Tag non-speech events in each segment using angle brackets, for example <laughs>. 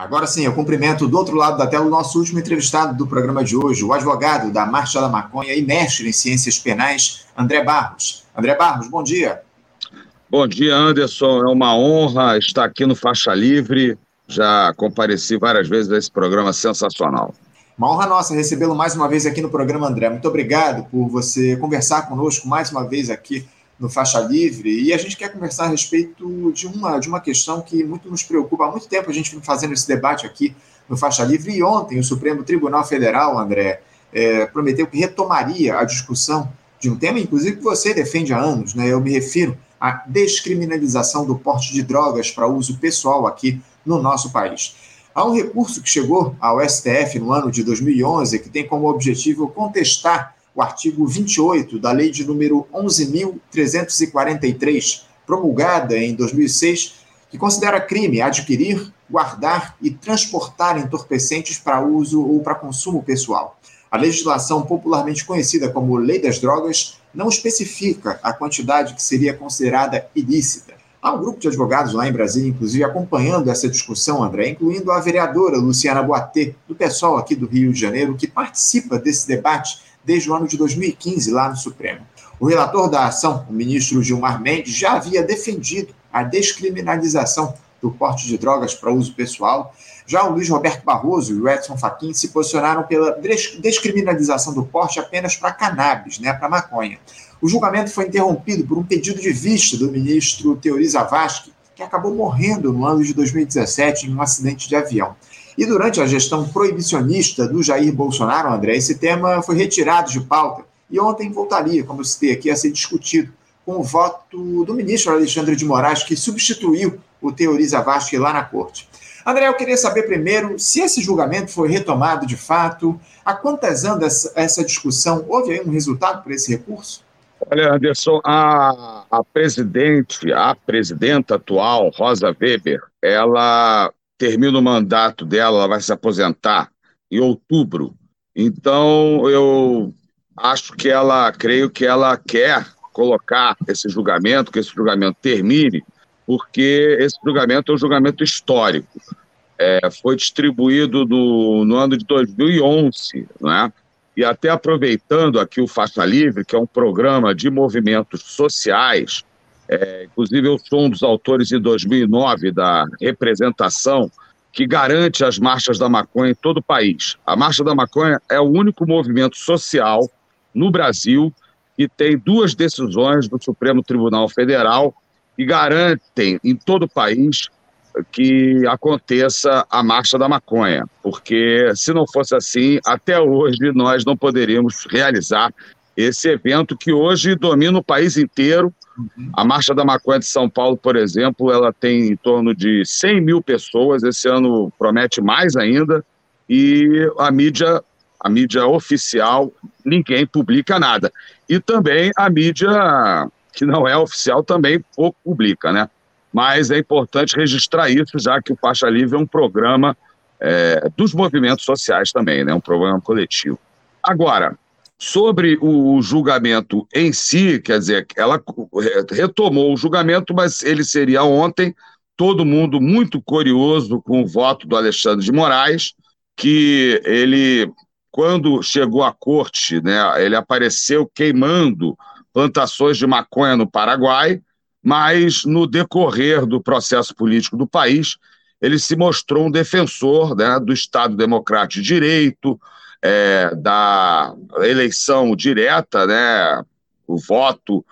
Agora sim, eu cumprimento do outro lado da tela o nosso último entrevistado do programa de hoje, o advogado da Marcha da Maconha e mestre em ciências penais, André Barros. André Barros, bom dia. Bom dia, Anderson. É uma honra estar aqui no Faixa Livre. Já compareci várias vezes a esse programa sensacional. Uma honra nossa recebê-lo mais uma vez aqui no programa, André. Muito obrigado por você conversar conosco mais uma vez aqui no Faixa Livre. E a gente quer conversar a respeito de uma, de uma questão que muito nos preocupa. Há muito tempo a gente vem fazendo esse debate aqui no Faixa Livre. E ontem o Supremo Tribunal Federal, André, é, prometeu que retomaria a discussão de um tema, inclusive, que você defende há anos. Né? Eu me refiro à descriminalização do porte de drogas para uso pessoal aqui no nosso país. Há um recurso que chegou ao STF no ano de 2011 que tem como objetivo contestar o artigo 28 da Lei de número 11.343, promulgada em 2006, que considera crime adquirir, guardar e transportar entorpecentes para uso ou para consumo pessoal. A legislação popularmente conhecida como Lei das Drogas não especifica a quantidade que seria considerada ilícita. Há um grupo de advogados lá em Brasília, inclusive, acompanhando essa discussão, André, incluindo a vereadora Luciana Boatê, do pessoal aqui do Rio de Janeiro, que participa desse debate desde o ano de 2015 lá no Supremo. O relator da ação, o ministro Gilmar Mendes, já havia defendido a descriminalização do porte de drogas para uso pessoal. Já o Luiz Roberto Barroso e o Edson Fachin se posicionaram pela descriminalização do porte apenas para cannabis, né, para maconha. O julgamento foi interrompido por um pedido de vista do ministro Teori Zavascki, que acabou morrendo no ano de 2017 em um acidente de avião. E durante a gestão proibicionista do Jair Bolsonaro, André, esse tema foi retirado de pauta e ontem voltaria, como eu citei aqui, a ser discutido com o voto do ministro Alexandre de Moraes, que substituiu o Teoriza Vasque lá na corte. André, eu queria saber primeiro se esse julgamento foi retomado de fato, há quantas anos essa discussão, houve aí um resultado para esse recurso? Olha, Anderson, a, a presidente, a presidenta atual, Rosa Weber, ela termina o mandato dela, ela vai se aposentar em outubro. Então, eu acho que ela, creio que ela quer colocar esse julgamento, que esse julgamento termine, porque esse julgamento é um julgamento histórico. É, foi distribuído no, no ano de 2011, né? e até aproveitando aqui o Faixa Livre, que é um programa de movimentos sociais, é, inclusive, eu sou um dos autores em 2009 da representação que garante as marchas da maconha em todo o país. A Marcha da Maconha é o único movimento social no Brasil que tem duas decisões do Supremo Tribunal Federal que garantem em todo o país que aconteça a Marcha da Maconha, porque se não fosse assim, até hoje nós não poderíamos realizar esse evento que hoje domina o país inteiro. A Marcha da Maconha de São Paulo, por exemplo, ela tem em torno de 100 mil pessoas, esse ano promete mais ainda, e a mídia, a mídia oficial, ninguém publica nada. E também a mídia que não é oficial também pouco publica, né? Mas é importante registrar isso, já que o Faixa Livre é um programa é, dos movimentos sociais também, né? Um programa coletivo. Agora, Sobre o julgamento em si, quer dizer, ela retomou o julgamento, mas ele seria ontem. Todo mundo muito curioso com o voto do Alexandre de Moraes, que ele, quando chegou à corte, né, ele apareceu queimando plantações de maconha no Paraguai, mas no decorrer do processo político do país, ele se mostrou um defensor né, do Estado Democrático de Direito, é, da eleição direta, né, o voto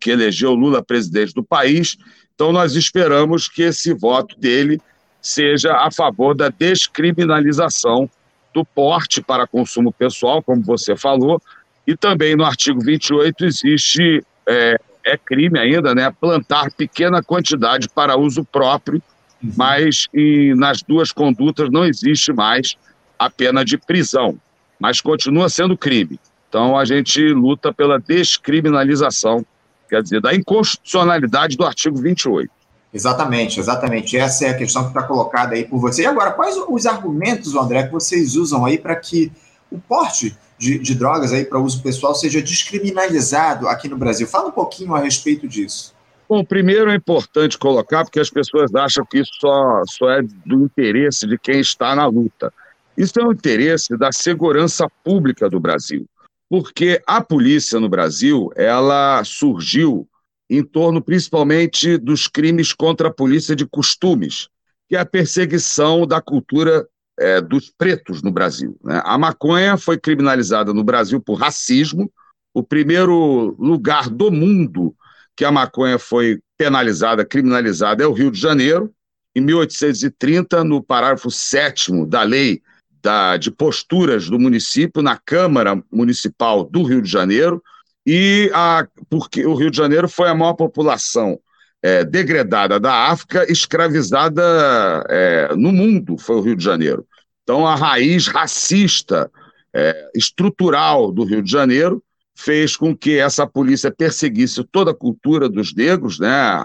que elegeu Lula presidente do país. Então, nós esperamos que esse voto dele seja a favor da descriminalização do porte para consumo pessoal, como você falou, e também no artigo 28 existe, é, é crime ainda, né, plantar pequena quantidade para uso próprio, uhum. mas em, nas duas condutas não existe mais a pena de prisão mas continua sendo crime. Então a gente luta pela descriminalização, quer dizer, da inconstitucionalidade do artigo 28. Exatamente, exatamente. Essa é a questão que está colocada aí por você. E agora, quais os argumentos, André, que vocês usam aí para que o porte de, de drogas aí para uso pessoal seja descriminalizado aqui no Brasil? Fala um pouquinho a respeito disso. Bom, primeiro é importante colocar, porque as pessoas acham que isso só, só é do interesse de quem está na luta. Isso é o interesse da segurança pública do Brasil, porque a polícia no Brasil, ela surgiu em torno principalmente dos crimes contra a polícia de costumes, que é a perseguição da cultura é, dos pretos no Brasil. Né? A maconha foi criminalizada no Brasil por racismo, o primeiro lugar do mundo que a maconha foi penalizada, criminalizada, é o Rio de Janeiro. Em 1830, no parágrafo 7 da lei da, de posturas do município, na Câmara Municipal do Rio de Janeiro, e a, porque o Rio de Janeiro foi a maior população é, degradada da África, escravizada é, no mundo, foi o Rio de Janeiro. Então, a raiz racista, é, estrutural do Rio de Janeiro fez com que essa polícia perseguisse toda a cultura dos negros, né?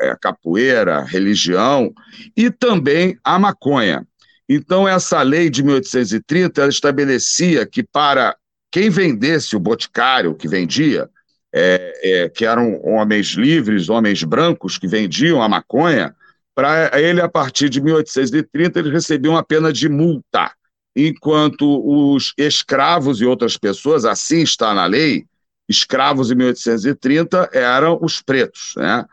É, capoeira, religião e também a maconha. Então, essa lei de 1830 estabelecia que para quem vendesse o boticário que vendia, é, é, que eram homens livres, homens brancos que vendiam a maconha, para ele, a partir de 1830, eles recebiam a pena de multa enquanto os escravos e outras pessoas, assim está na lei, escravos em 1830 eram os pretos, né?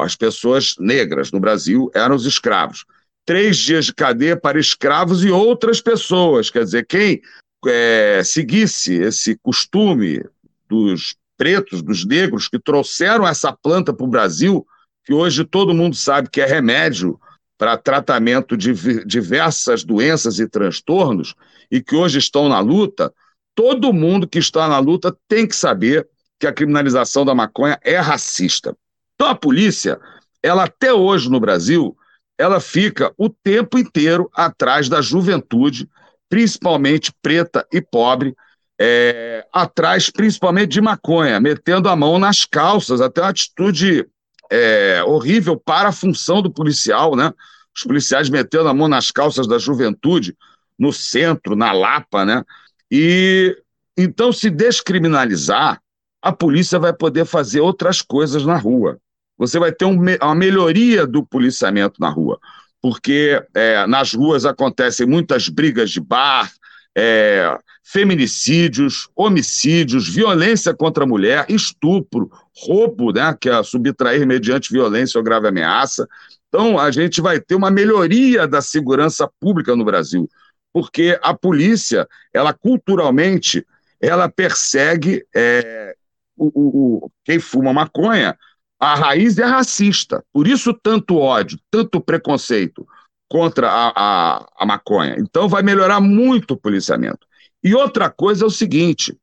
As pessoas negras no Brasil eram os escravos. Três dias de cadeia para escravos e outras pessoas, quer dizer, quem é, seguisse esse costume dos pretos, dos negros, que trouxeram essa planta para o Brasil, que hoje todo mundo sabe que é remédio para tratamento de diversas doenças e transtornos e que hoje estão na luta, todo mundo que está na luta tem que saber que a criminalização da maconha é racista. Então a polícia, ela até hoje no Brasil, ela fica o tempo inteiro atrás da juventude, principalmente preta e pobre, é, atrás principalmente de maconha, metendo a mão nas calças, até uma atitude é, horrível para a função do policial, né? Os policiais metendo a mão nas calças da juventude, no centro, na Lapa, né? E então, se descriminalizar, a polícia vai poder fazer outras coisas na rua. Você vai ter um, uma melhoria do policiamento na rua, porque é, nas ruas acontecem muitas brigas de bar, é, feminicídios, homicídios, violência contra a mulher, estupro, roubo, né, que é subtrair mediante violência ou grave ameaça. Então, a gente vai ter uma melhoria da segurança pública no Brasil, porque a polícia, ela culturalmente, ela persegue é, o, o, quem fuma maconha, a raiz é racista. Por isso, tanto ódio, tanto preconceito contra a, a, a maconha. Então, vai melhorar muito o policiamento. E outra coisa é o seguinte: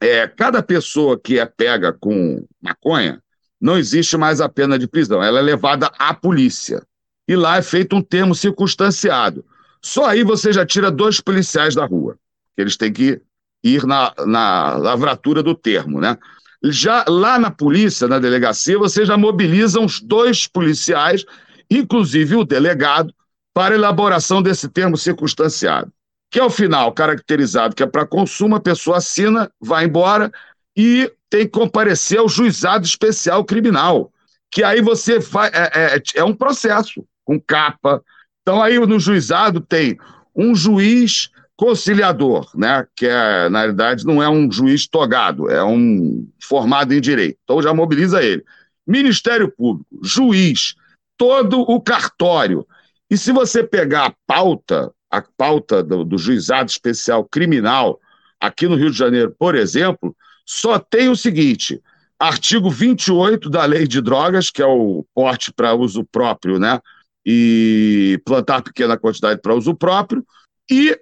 é, cada pessoa que é pega com maconha, não existe mais a pena de prisão, ela é levada à polícia. E lá é feito um termo circunstanciado. Só aí você já tira dois policiais da rua, eles têm que ir na, na lavratura do termo, né? Já lá na polícia, na delegacia, você já mobiliza os dois policiais, inclusive o delegado, para elaboração desse termo circunstanciado, que ao final, caracterizado que é para consumo, a pessoa assina, vai embora e tem que comparecer ao juizado especial criminal, que aí você faz, é, é, é um processo com capa. Então aí no juizado tem um juiz conciliador, né, que é, na realidade não é um juiz togado, é um formado em direito. Então já mobiliza ele. Ministério Público, juiz, todo o cartório, e se você pegar a pauta, a pauta do, do juizado especial criminal aqui no Rio de Janeiro, por exemplo, só tem o seguinte: artigo 28 da Lei de Drogas, que é o porte para uso próprio, né? E plantar pequena quantidade para uso próprio, e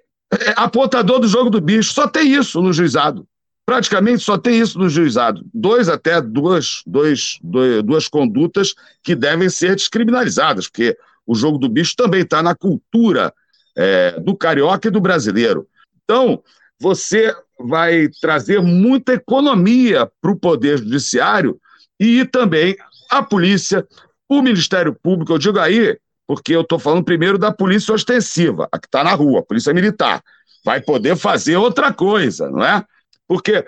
apontador do jogo do bicho. Só tem isso no juizado. Praticamente só tem isso no juizado. Dois até duas, dois, dois, duas condutas que devem ser descriminalizadas, porque o jogo do bicho também está na cultura é, do carioca e do brasileiro. Então, você vai trazer muita economia para o Poder Judiciário e também a polícia, o Ministério Público. Eu digo aí, porque eu estou falando primeiro da polícia ostensiva, a que está na rua, a polícia militar. Vai poder fazer outra coisa, não é? Porque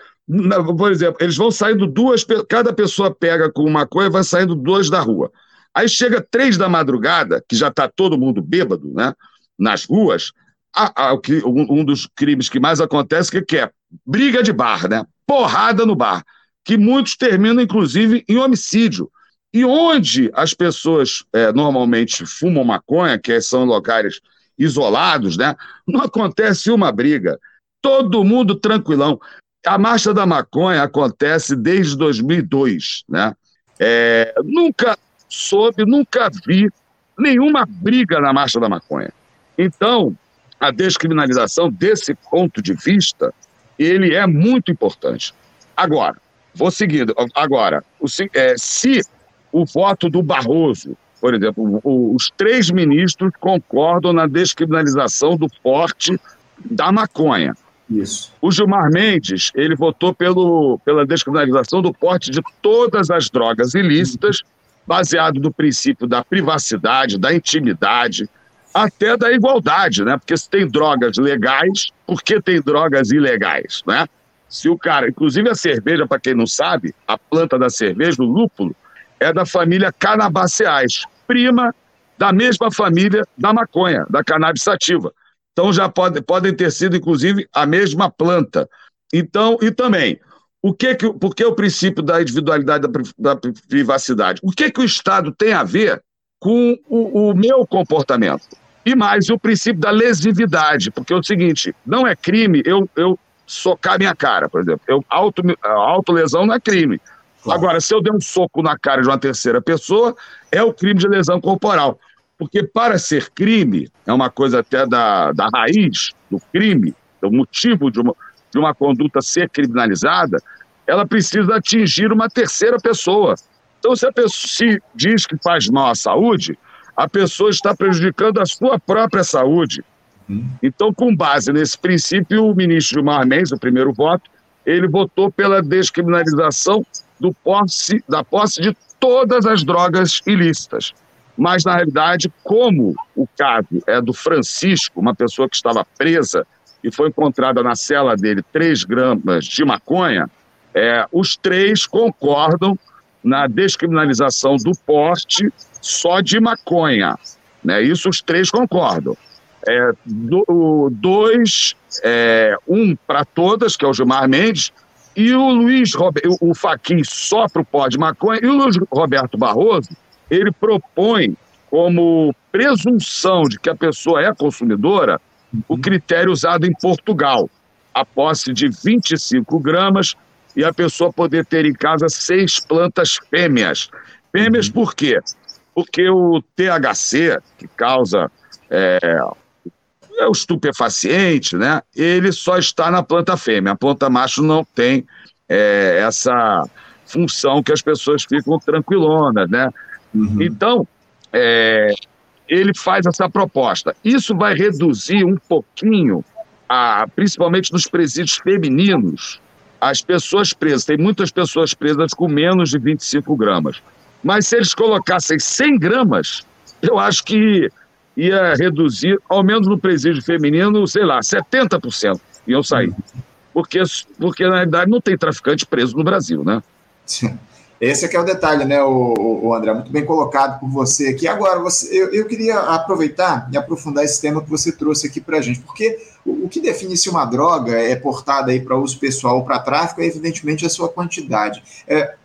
por exemplo, eles vão saindo duas, cada pessoa pega com maconha e vai saindo duas da rua. Aí chega três da madrugada, que já está todo mundo bêbado, né? Nas ruas, a, a, um, um, dos crimes que mais acontece que, que é briga de bar, né? Porrada no bar, que muitos terminam, inclusive, em homicídio. E onde as pessoas é, normalmente fumam maconha, que são locais isolados, né? Não acontece uma briga. Todo mundo tranquilão. A Marcha da Maconha acontece desde 2002, né? É, nunca soube, nunca vi nenhuma briga na Marcha da Maconha. Então, a descriminalização, desse ponto de vista, ele é muito importante. Agora, vou seguindo. Agora, o, é, se o voto do Barroso, por exemplo, os três ministros concordam na descriminalização do porte da maconha. Isso. O Gilmar Mendes, ele votou pelo, pela descriminalização do porte de todas as drogas ilícitas, baseado no princípio da privacidade, da intimidade, até da igualdade, né? Porque se tem drogas legais, por que tem drogas ilegais, né? Se o cara, inclusive a cerveja, para quem não sabe, a planta da cerveja, o lúpulo, é da família Canabaceais, prima da mesma família da maconha, da cannabis sativa. Então já pode, podem ter sido, inclusive, a mesma planta. Então, e também, o que que, por que o princípio da individualidade da, da privacidade? O que que o Estado tem a ver com o, o meu comportamento? E mais, o princípio da lesividade, porque é o seguinte, não é crime eu, eu socar minha cara, por exemplo. Eu, auto, autolesão não é crime. Claro. Agora, se eu der um soco na cara de uma terceira pessoa, é o crime de lesão corporal. Porque para ser crime, é uma coisa até da, da raiz do crime, do motivo de uma, de uma conduta ser criminalizada, ela precisa atingir uma terceira pessoa. Então, se a pessoa se diz que faz mal à saúde, a pessoa está prejudicando a sua própria saúde. Uhum. Então, com base nesse princípio, o ministro Gilmar Mendes, o primeiro voto, ele votou pela descriminalização do posse, da posse de todas as drogas ilícitas mas na realidade, como o caso é do Francisco, uma pessoa que estava presa e foi encontrada na cela dele 3 gramas de maconha, é, os três concordam na descriminalização do porte só de maconha. Né? Isso os três concordam. É, do, dois, é, um para todas, que é o Gilmar Mendes, e o Luiz Roberto, o Faquin só para o pó de maconha, e o Luiz Roberto Barroso ele propõe como presunção de que a pessoa é consumidora o uhum. critério usado em Portugal, a posse de 25 gramas e a pessoa poder ter em casa seis plantas fêmeas. Fêmeas uhum. por quê? Porque o THC, que causa é, é o estupefaciente, né? Ele só está na planta fêmea. A planta macho não tem é, essa função que as pessoas ficam tranquilonas, né? Uhum. Então, é, ele faz essa proposta. Isso vai reduzir um pouquinho, a, principalmente nos presídios femininos, as pessoas presas. Tem muitas pessoas presas com menos de 25 gramas. Mas se eles colocassem 100 gramas, eu acho que ia reduzir, ao menos no presídio feminino, sei lá, 70% iam sair. Porque, porque, na realidade, não tem traficante preso no Brasil, né? Esse aqui é o detalhe, né, o, o André? Muito bem colocado por você aqui. Agora, você, eu, eu queria aproveitar e aprofundar esse tema que você trouxe aqui para a gente, porque o, o, que define se uma droga é portada aí para uso pessoal ou para tráfico é, evidentemente, a sua quantidade. É,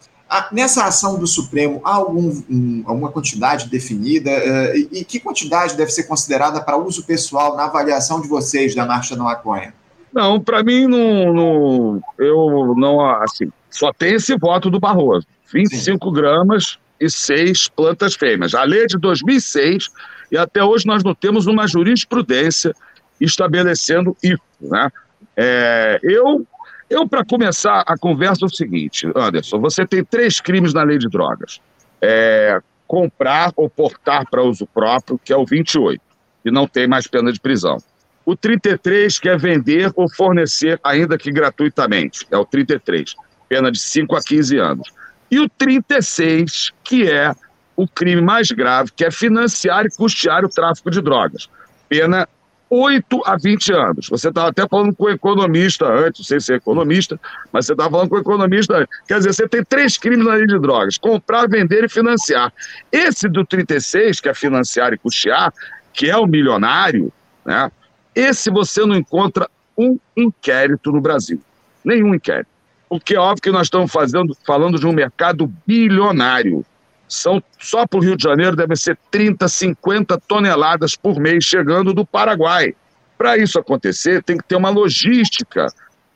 nessa ação do Supremo, há algum, um, alguma quantidade definida? É, e, e, que quantidade deve ser considerada para uso pessoal na avaliação de vocês da Marcha da Maconha? Não, para mim, não, não, eu não, assim, só tem esse voto do Barroso. 25 Sim. gramas e seis plantas fêmeas. A lei é de 2006 e até hoje nós não temos uma jurisprudência estabelecendo isso. Né? É, eu, eu para começar a conversa, é o seguinte, Anderson: você tem três crimes na lei de drogas: é, comprar ou portar para uso próprio, que é o 28, e não tem mais pena de prisão. O 33, que é vender ou fornecer, ainda que gratuitamente, é o 33, pena de 5 a 15 anos. E o 36, que é o crime mais grave, que é financiar e custear o tráfico de drogas. Pena 8 a 20 anos. Você estava até falando com o economista antes, não sei se é economista, mas você estava falando com o economista antes. Quer dizer, você tem três crimes na lei de drogas: comprar, vender e financiar. Esse do 36, que é financiar e custear, que é o milionário, né? Esse você não encontra um inquérito no Brasil. Nenhum inquérito. Porque é óbvio que nós estamos fazendo, falando de um mercado bilionário. São, só para o Rio de Janeiro devem ser 30, 50 toneladas por mês chegando do Paraguai. Para isso acontecer, tem que ter uma logística.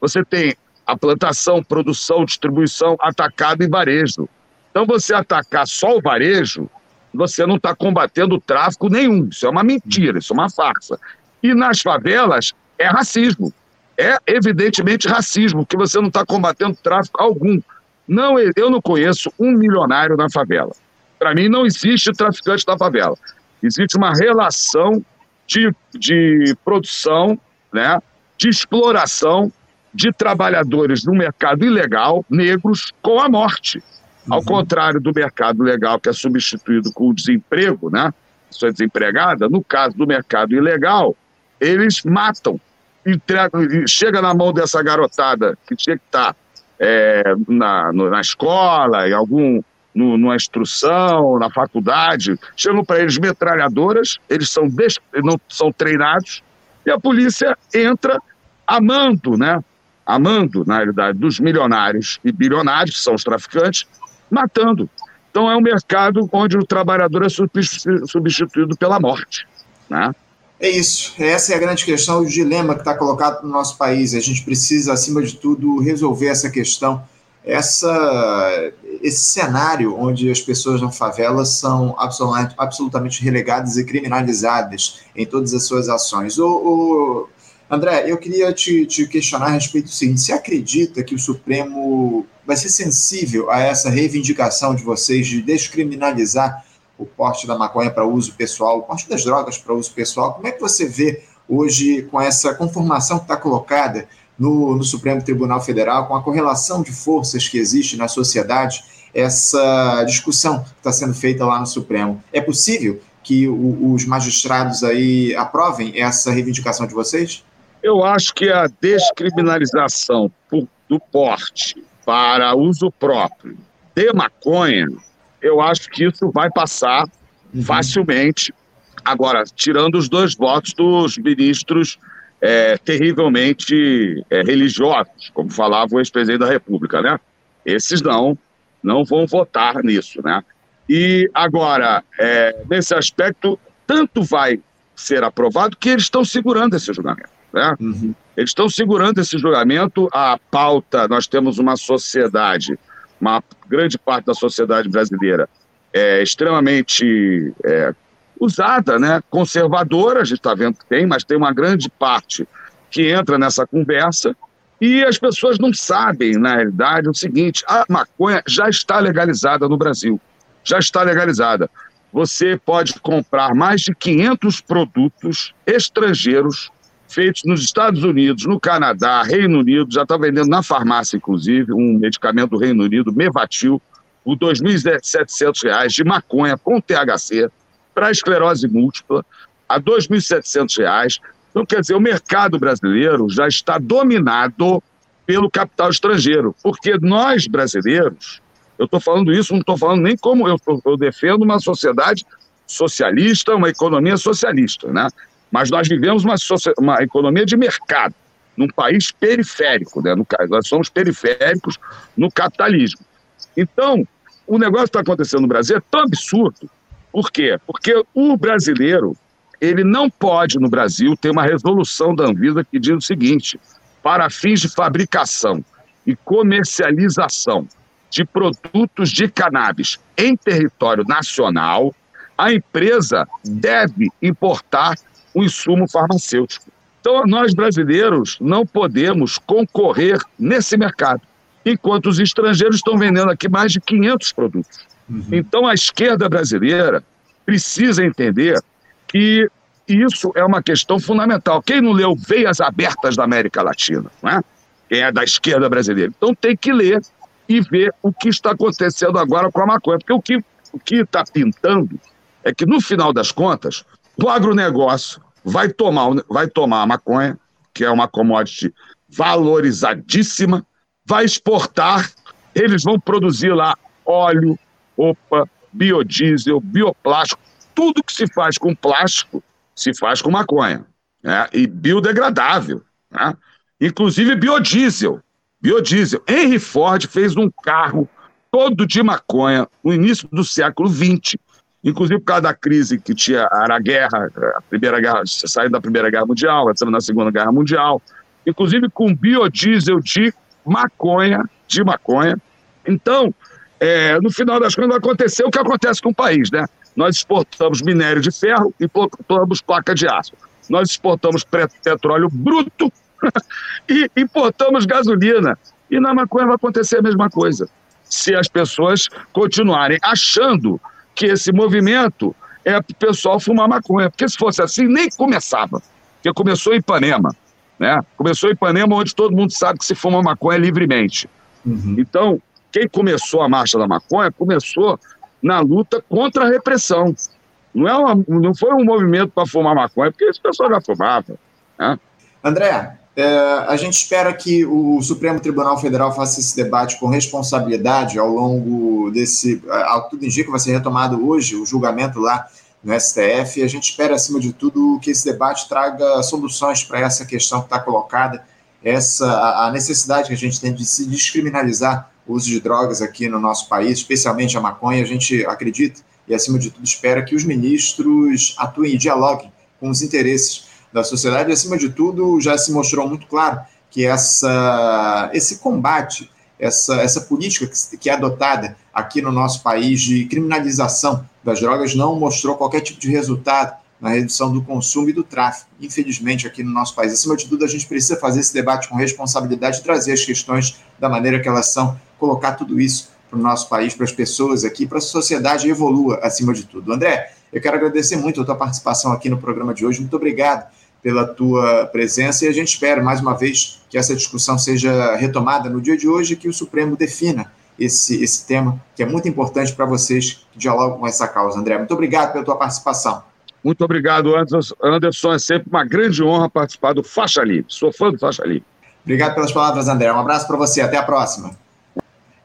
Você tem a plantação, produção, distribuição, atacado e varejo. Então, você atacar só o varejo, você não está combatendo tráfico nenhum. Isso é uma mentira, isso é uma farsa. E nas favelas é racismo. É evidentemente racismo, que você não está combatendo tráfico algum. Não, eu não conheço um milionário na favela. Para mim, não existe traficante na favela. Existe uma relação de, de produção, né, de exploração de trabalhadores no mercado ilegal, negros, com a morte. Uhum. Ao contrário do mercado legal, que é substituído com o desemprego, né? Pessoa desempregada, no caso do mercado ilegal, eles matam. Entregam, chega na mão dessa garotada que tinha que estar tá, é, na, na escola, em algum no, numa instrução, na faculdade, chegam para eles metralhadoras, eles são, des... não são treinados, e a polícia entra amando, né? Amando, na realidade, dos milionários e bilionários, que são os traficantes, matando. Então é um mercado onde o trabalhador é substituído pela morte, né? É isso. Essa é a grande questão, o dilema que está colocado no nosso país. A gente precisa, acima de tudo, resolver essa questão. Essa, esse cenário onde as pessoas na favela são absolutamente, absolutamente relegadas e criminalizadas em todas as suas ações. O André, eu queria te, te, questionar a respeito do seguinte: você acredita que o Supremo vai ser sensível a essa reivindicação de vocês de descriminalizar o porte da maconha para uso pessoal, o porte das drogas para uso pessoal. Como é que você vê hoje com essa conformação que está colocada no, no, Supremo Tribunal Federal, com a correlação de forças que existe na sociedade, essa discussão que está sendo feita lá no Supremo? É possível que o, os magistrados aí aprovem essa reivindicação de vocês? Eu acho que a descriminalização do porte para uso próprio de maconha eu acho que isso vai passar uhum. facilmente. Agora, tirando os dois votos dos ministros é, terrivelmente é, religiosos, como falava o ex-presidente da República, né? Esses não, não vão votar nisso, né? E agora, é, nesse aspecto, tanto vai ser aprovado que eles estão segurando esse julgamento, né? Uhum. Eles estão segurando esse julgamento. A pauta, nós temos uma sociedade uma grande parte da sociedade brasileira é extremamente é, usada, né? conservadora, a gente está vendo que tem, mas tem uma grande parte que entra nessa conversa e as pessoas não sabem, na realidade, o seguinte: a maconha já está legalizada no Brasil. Já está legalizada. Você pode comprar mais de 500 produtos estrangeiros feitos nos Estados Unidos, no Canadá, Reino Unido, já está vendendo na farmácia, inclusive, um medicamento do Reino Unido, Mevatil, por R$ 2.700 de maconha com THC para esclerose múltipla, a R$ 2.700. Então, quer dizer, o mercado brasileiro já está dominado pelo capital estrangeiro, porque nós brasileiros, eu estou falando isso, não estou falando nem como eu, eu defendo uma sociedade socialista, uma economia socialista, né? Mas nós vivemos uma, uma economia de mercado, num país periférico, né? no, nós somos periféricos no capitalismo. Então, o negócio que está acontecendo no Brasil é tão absurdo. Por quê? Porque o brasileiro, ele não pode, no Brasil, ter uma resolução da Anvisa que diz o seguinte: para fins de fabricação e comercialização de produtos de cannabis em território nacional, a empresa deve importar o insumo farmacêutico. Então, nós brasileiros não podemos concorrer nesse mercado, enquanto os estrangeiros estão vendendo aqui mais de 500 produtos. Uhum. Então, a esquerda brasileira precisa entender que isso é uma questão fundamental. Quem não leu Veias Abertas da América Latina, não é? Quem é da esquerda brasileira. Então, tem que ler e ver o que está acontecendo agora com a maconha. Porque o que o está pintando é que, no final das contas, o agronegócio vai tomar, vai tomar a maconha, que é uma commodity valorizadíssima, vai exportar, eles vão produzir lá óleo, roupa, biodiesel, bioplástico, tudo que se faz com plástico se faz com maconha, né? e biodegradável, né? inclusive biodiesel. Biodiesel. Henry Ford fez um carro todo de maconha no início do século XX, inclusive por causa da crise que tinha a guerra, a primeira guerra, saindo da Primeira Guerra Mundial, entrando na Segunda Guerra Mundial, inclusive com biodiesel de maconha, de maconha. Então, é, no final das contas, vai acontecer o que acontece com o país, né? Nós exportamos minério de ferro e importamos placa de aço. Nós exportamos petróleo bruto <laughs> e importamos gasolina. E na maconha vai acontecer a mesma coisa. Se as pessoas continuarem achando que esse movimento é para o pessoal fumar maconha. Porque se fosse assim, nem começava. Porque começou em Ipanema. Né? Começou em Ipanema, onde todo mundo sabe que se fuma maconha livremente. Uhum. Então, quem começou a marcha da maconha começou na luta contra a repressão. Não, é uma, não foi um movimento para fumar maconha, porque esse pessoal já fumava. Né? André, é, a gente espera que o Supremo Tribunal Federal faça esse debate com responsabilidade ao longo desse. Ao tudo indica, vai ser retomado hoje o julgamento lá no STF. E a gente espera, acima de tudo, que esse debate traga soluções para essa questão que está colocada, essa a necessidade que a gente tem de se descriminalizar o uso de drogas aqui no nosso país, especialmente a maconha, a gente acredita e, acima de tudo, espera que os ministros atuem e dialoguem com os interesses da sociedade. E, acima de tudo, já se mostrou muito claro que essa, esse combate, essa, essa política que, que é adotada aqui no nosso país de criminalização das drogas não mostrou qualquer tipo de resultado na redução do consumo e do tráfico, infelizmente, aqui no nosso país. Acima de tudo, a gente precisa fazer esse debate com responsabilidade, trazer as questões da maneira que elas são, colocar tudo isso para o nosso país, para as pessoas aqui, para a sociedade evolua acima de tudo. André, eu quero agradecer muito a tua participação aqui no programa de hoje. Muito obrigado pela tua presença e a gente espera, mais uma vez, que essa discussão seja retomada no dia de hoje e que o Supremo defina esse, esse tema, que é muito importante para vocês que dialogam com essa causa. André, muito obrigado pela tua participação. Muito obrigado, Anderson. É sempre uma grande honra participar do Faixa Livre. Sou fã do Faixa Livre. Obrigado pelas palavras, André. Um abraço para você. Até a próxima.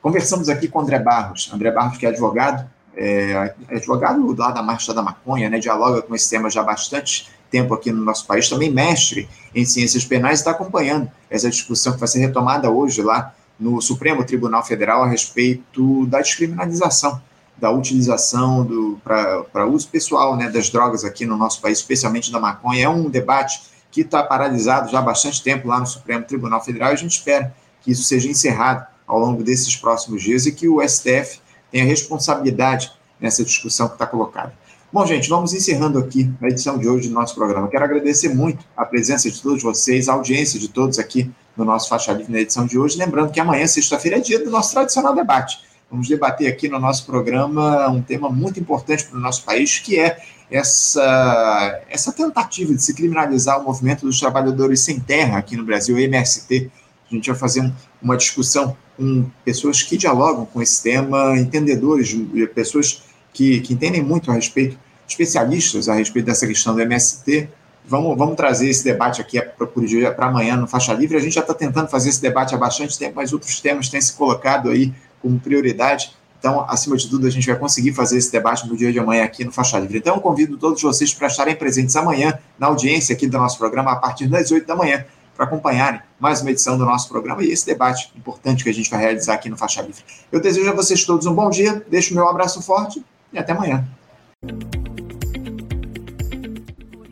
Conversamos aqui com André Barros. André Barros, que é advogado, é advogado lá da Marcha da Maconha, né, dialoga com esse tema já há bastante tempo aqui no nosso país, também mestre em ciências penais, está acompanhando essa discussão que vai ser retomada hoje lá no Supremo Tribunal Federal a respeito da descriminalização da utilização para uso pessoal né, das drogas aqui no nosso país, especialmente da maconha. É um debate que está paralisado já há bastante tempo lá no Supremo Tribunal Federal e a gente espera que isso seja encerrado ao longo desses próximos dias e que o STF tenha responsabilidade nessa discussão que está colocada. Bom, gente, vamos encerrando aqui a edição de hoje do nosso programa. Quero agradecer muito a presença de todos vocês, a audiência de todos aqui no nosso Faixa Livre na edição de hoje. Lembrando que amanhã, sexta-feira, é dia do nosso tradicional debate Vamos debater aqui no nosso programa um tema muito importante para o nosso país, que é essa, essa tentativa de se criminalizar o movimento dos trabalhadores sem terra aqui no Brasil, o MST. A gente vai fazer uma discussão com pessoas que dialogam com esse tema, entendedores, pessoas que, que entendem muito a respeito, especialistas a respeito dessa questão do MST. Vamos, vamos trazer esse debate aqui para amanhã no Faixa Livre. A gente já está tentando fazer esse debate há bastante tempo, mas outros temas têm se colocado aí como prioridade. Então, acima de tudo, a gente vai conseguir fazer esse debate no dia de amanhã aqui no Faixa Livre. Então, convido todos vocês para estarem presentes amanhã na audiência aqui do nosso programa, a partir das 8 da manhã, para acompanharem mais uma edição do nosso programa e esse debate importante que a gente vai realizar aqui no Faixa Livre. Eu desejo a vocês todos um bom dia, deixo meu abraço forte e até amanhã.